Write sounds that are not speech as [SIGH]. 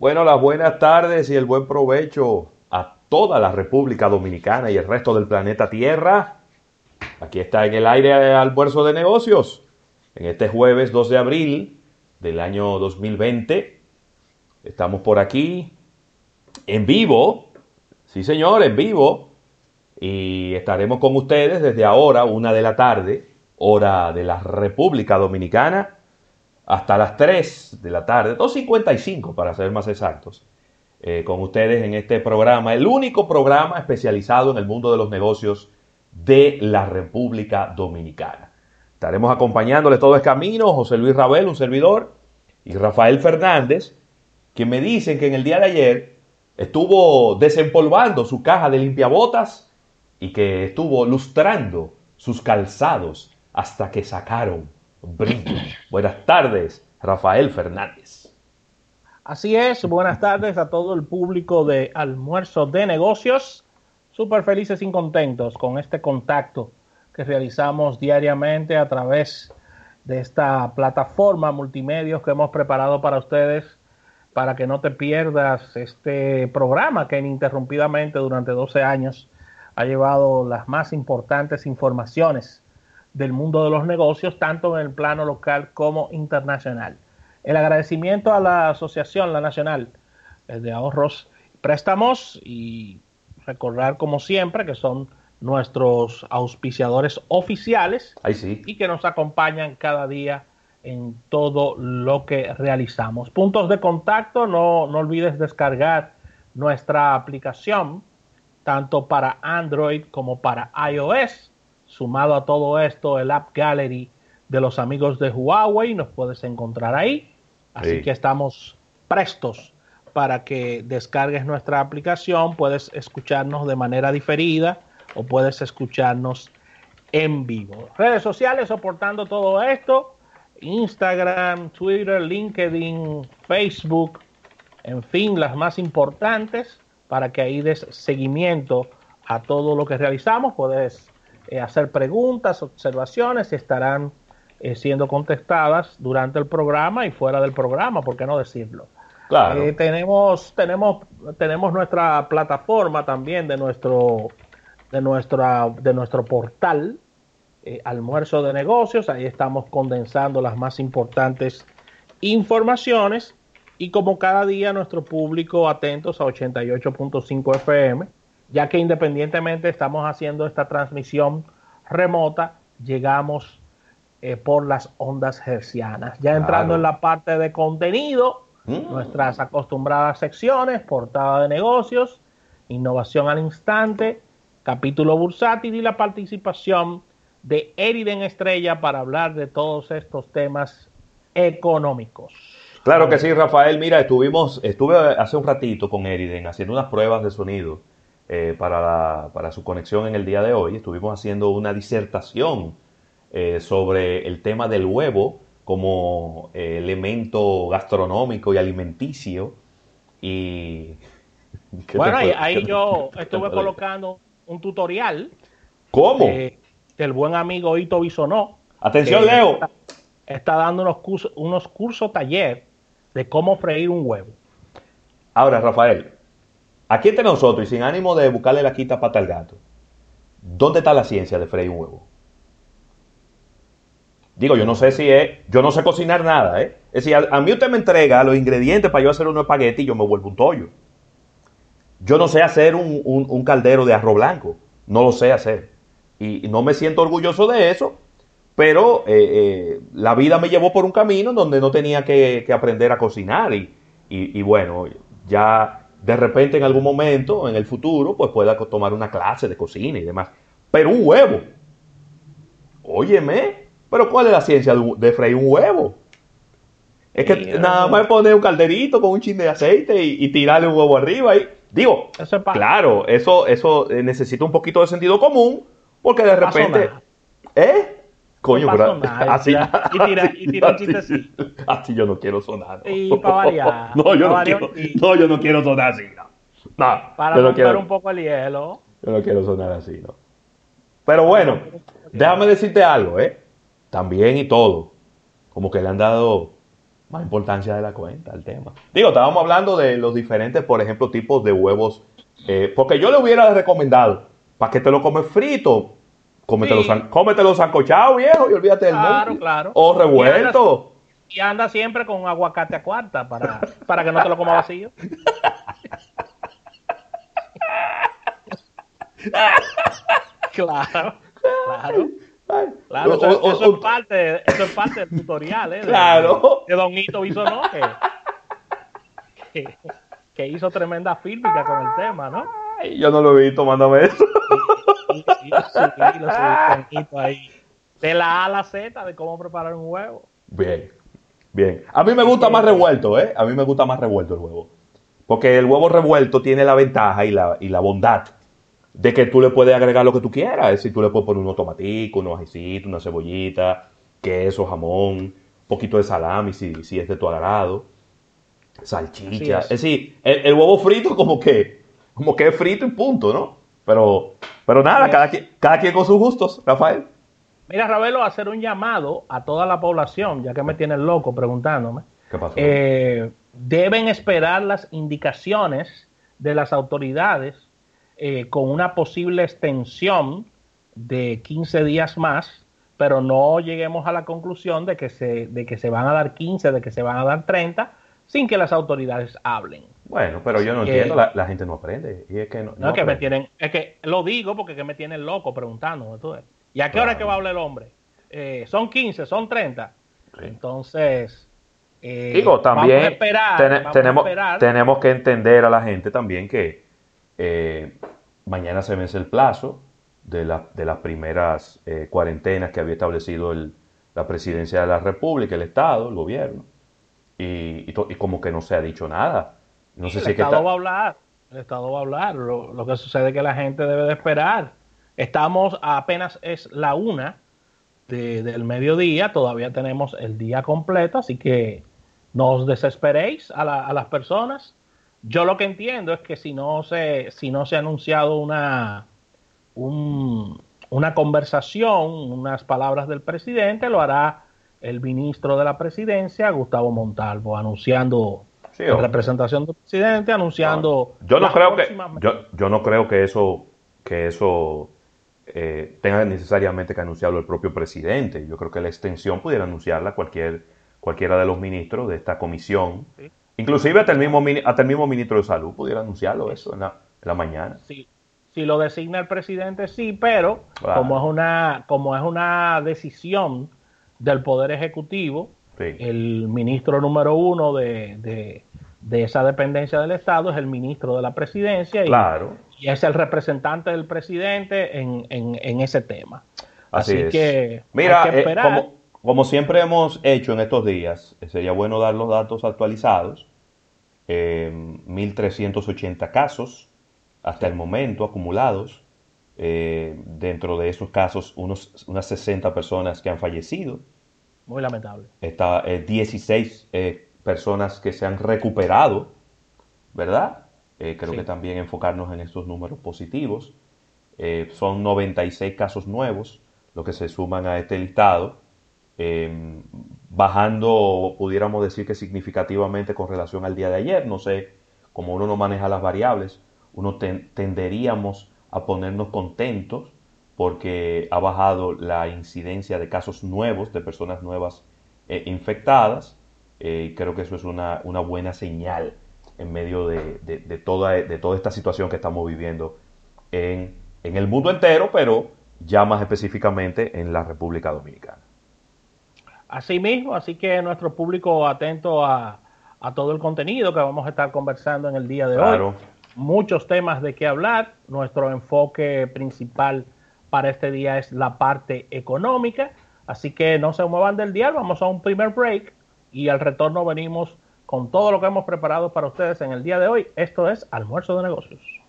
Bueno, las buenas tardes y el buen provecho a toda la República Dominicana y el resto del planeta Tierra. Aquí está en el aire almuerzo de negocios. En este jueves 2 de abril del año 2020. Estamos por aquí en vivo. Sí, señor, en vivo. Y estaremos con ustedes desde ahora, una de la tarde, hora de la República Dominicana hasta las 3 de la tarde, 2.55 para ser más exactos, eh, con ustedes en este programa, el único programa especializado en el mundo de los negocios de la República Dominicana. Estaremos acompañándole todo el camino, José Luis Rabel, un servidor, y Rafael Fernández, que me dicen que en el día de ayer estuvo desempolvando su caja de limpiabotas y que estuvo lustrando sus calzados hasta que sacaron Buenas tardes, Rafael Fernández. Así es, buenas tardes a todo el público de Almuerzo de Negocios. Súper felices y contentos con este contacto que realizamos diariamente a través de esta plataforma multimedios que hemos preparado para ustedes para que no te pierdas este programa que ininterrumpidamente durante 12 años ha llevado las más importantes informaciones del mundo de los negocios, tanto en el plano local como internacional. El agradecimiento a la Asociación La Nacional eh, de Ahorros Préstamos y recordar como siempre que son nuestros auspiciadores oficiales y que nos acompañan cada día en todo lo que realizamos. Puntos de contacto, no, no olvides descargar nuestra aplicación tanto para Android como para iOS Sumado a todo esto, el App Gallery de los amigos de Huawei, nos puedes encontrar ahí. Así que estamos prestos para que descargues nuestra aplicación. Puedes escucharnos de manera diferida o puedes escucharnos en vivo. Redes sociales soportando todo esto. Instagram, Twitter, LinkedIn, Facebook, en fin, las más importantes para que ahí des seguimiento a todo lo que realizamos. Puedes eh, hacer preguntas, observaciones y estarán eh, siendo contestadas durante el programa y fuera del programa, ¿por qué no decirlo? Claro. Eh, tenemos, tenemos, tenemos nuestra plataforma también de nuestro, de nuestra, de nuestro portal, Almuerzo de Negocios, ahí estamos condensando las más importantes informaciones y como cada día nuestro público atentos a 88.5 FM ya que independientemente estamos haciendo esta transmisión remota, llegamos eh, por las ondas hercianas. Ya entrando en la parte de contenido, mm. nuestras acostumbradas secciones, portada de negocios, innovación al instante, capítulo bursátil y la participación de Eriden Estrella para hablar de todos estos temas económicos. Claro que sí, Rafael. Mira, estuvimos, estuve hace un ratito con Eriden haciendo unas pruebas de sonido eh, para, su conexión en el día de hoy. Estuvimos haciendo una disertación eh, sobre el tema del huevo como eh, elemento gastronómico y alimenticio. Y. [LAUGHS] Bueno, ahí, yo [LAUGHS] estuve colocando un tutorial. ¿Cómo? del buen amigo Ito Bisonó. Atención, Leo. Está, dando unos cursos, unos cursos taller de cómo freír un huevo. Ahora, Rafael, Aquí entre nosotros y sin ánimo de buscarle la quita pata al gato, ¿dónde está la ciencia de freír un huevo? Digo, yo no sé si es, yo no sé cocinar nada, ¿eh? Es decir, a, mí usted me entrega los ingredientes para yo hacer unos espagueti y yo me vuelvo un tollo. Yo no sé hacer un, caldero de arroz blanco, no lo sé hacer. Y, no me siento orgulloso de eso, pero eh, eh, la vida me llevó por un camino donde no tenía que, aprender a cocinar y, y bueno, ya de repente en algún momento, en el futuro, pues pueda tomar una clase de cocina y demás. Pero un huevo. Óyeme, pero ¿cuál es la ciencia de freír un huevo? Es que nada más poner un calderito con un chin de aceite y, tirarle un huevo arriba. Y, digo, claro, eso, eso eh, necesita un poquito de sentido común, porque de repente... ¿Eh? Coño, pero [LAUGHS] así, y tira, y tira [LAUGHS] así, así. así yo no quiero sonar. Y para variar. [LAUGHS] No, yo no, quiero, no, yo no quiero sonar así, no. no para romper un poco el hielo. Yo no quiero sonar así, no. Pero bueno, déjame decirte algo, ¿eh? También y todo. Como que le han dado más importancia de la cuenta al tema. Digo, estábamos hablando de los diferentes, por ejemplo, tipos de huevos. eh, porque yo le hubiera recomendado, para que te lo comes frito, cómetelo, Sí. san- cómetelo sancochado, viejo, y olvídate del Claro, claro. O revuelto. Y anda siempre con aguacate a cuarta para, para que no te lo coma vacío. [LAUGHS] Claro, claro. Claro, o- eso, o- eso o- es parte, eso es parte del tutorial, ¿eh? De, Claro. De Don Hito Bisonó, que, que, que hizo tremenda fílmica con el tema, ¿no? Ay, yo no lo he visto, mándame eso. Lo subí, lo subí con Hito ahí. De la A a la Z de cómo preparar un huevo. Bien, bien. A mí me gusta más revuelto, ¿eh? A mí me gusta más revuelto el huevo. Porque el huevo revuelto tiene la ventaja y la, y la bondad de que tú le puedes agregar lo que tú quieras. Es decir, tú le puedes poner unos tomaticos, unos ajicitos, una cebollita, queso, jamón, un poquito de salami si, si es de tu agrado, salchicha. Es. es. decir, el, el huevo frito como que, como que es frito y punto, ¿no? Pero, pero nada, cada quien, cada quien con sus gustos, Rafael. Mira, Ravelo, hacer un llamado a toda la población, ya que me tienen loco preguntándome. ¿Qué pasó? Eh, deben esperar las indicaciones de las autoridades eh, con una posible extensión de 15 días más, pero no lleguemos a la conclusión de que se, de que se van a dar 15, de que se van a dar 30, sin que las autoridades hablen. Bueno, pero yo no que- entiendo, la, la gente no aprende. Y es que no, No, no es que me tienen, es que lo digo porque que me tienen loco preguntando. ¿Y a qué hora es que va a hablar el hombre? Eh, son 15, son 30. Sí. Entonces, eh, Digo, también vamos a esperar, tene- vamos a tenemos, esperar. tenemos que entender a la gente también que eh, mañana se vence el plazo de, la- de las primeras eh, cuarentenas que había establecido el- la presidencia de la República, el Estado, el gobierno, y, y to- y como que no se ha dicho nada. No sé el si es que Estado va a hablar, el Estado va a hablar. Lo, lo que sucede es que la gente debe de esperar. Estamos apenas es la una de- del mediodía, todavía tenemos el día completo, así que no os desesperéis a, la- a las personas. Yo lo que entiendo es que si no se, si no se ha anunciado una, un- una conversación, unas palabras del presidente, lo hará el ministro de la presidencia, Gustavo Montalvo, anunciando Sí, en representación del presidente, anunciando. yo no creo que yo, yo no creo que eso que eso eh, tenga necesariamente que anunciarlo el propio presidente yo creo que la extensión pudiera anunciarla cualquier cualquiera de los ministros de esta comisión Sí. inclusive hasta el mismo hasta el mismo ministro de salud pudiera anunciarlo eso en la, en la mañana Sí, si lo designa el presidente, sí, pero Claro. como es una, como es una decisión del Poder Ejecutivo, Sí. el ministro número uno de, de- de esa dependencia del Estado es el ministro de la presidencia y, claro y es el representante del presidente en, en- en ese tema. así, Así, es que mira hay que eh, como, como siempre hemos hecho en estos días eh, sería bueno dar los datos actualizados eh, 1.380 casos hasta el momento acumulados. Eh, dentro de esos casos, unos, unas 60 personas que han fallecido. Muy lamentable. Está, eh, 16 eh, personas que se han recuperado, ¿verdad? Eh, creo Sí. que también enfocarnos en estos números positivos. Eh, son 96 casos nuevos los que se suman a este listado, eh, bajando, pudiéramos decir que significativamente con relación al día de ayer. No sé, como uno no maneja las variables, uno ten- tenderíamos a ponernos contentos porque ha bajado la incidencia de casos nuevos, de personas nuevas eh, infectadas. Eh, creo que eso es una, una buena señal en medio de, de- de toda, de toda esta situación que estamos viviendo en, en el mundo entero, pero ya más específicamente en la República Dominicana. Así mismo, así que nuestro público atento a, a todo el contenido que vamos a estar conversando en el día de Claro. hoy. Muchos temas de qué hablar. Nuestro enfoque principal para este día es la parte económica. Así que no se muevan del dial, vamos a un primer break y al retorno venimos con todo lo que hemos preparado para ustedes en el día de hoy. Esto es Almuerzo de Negocios.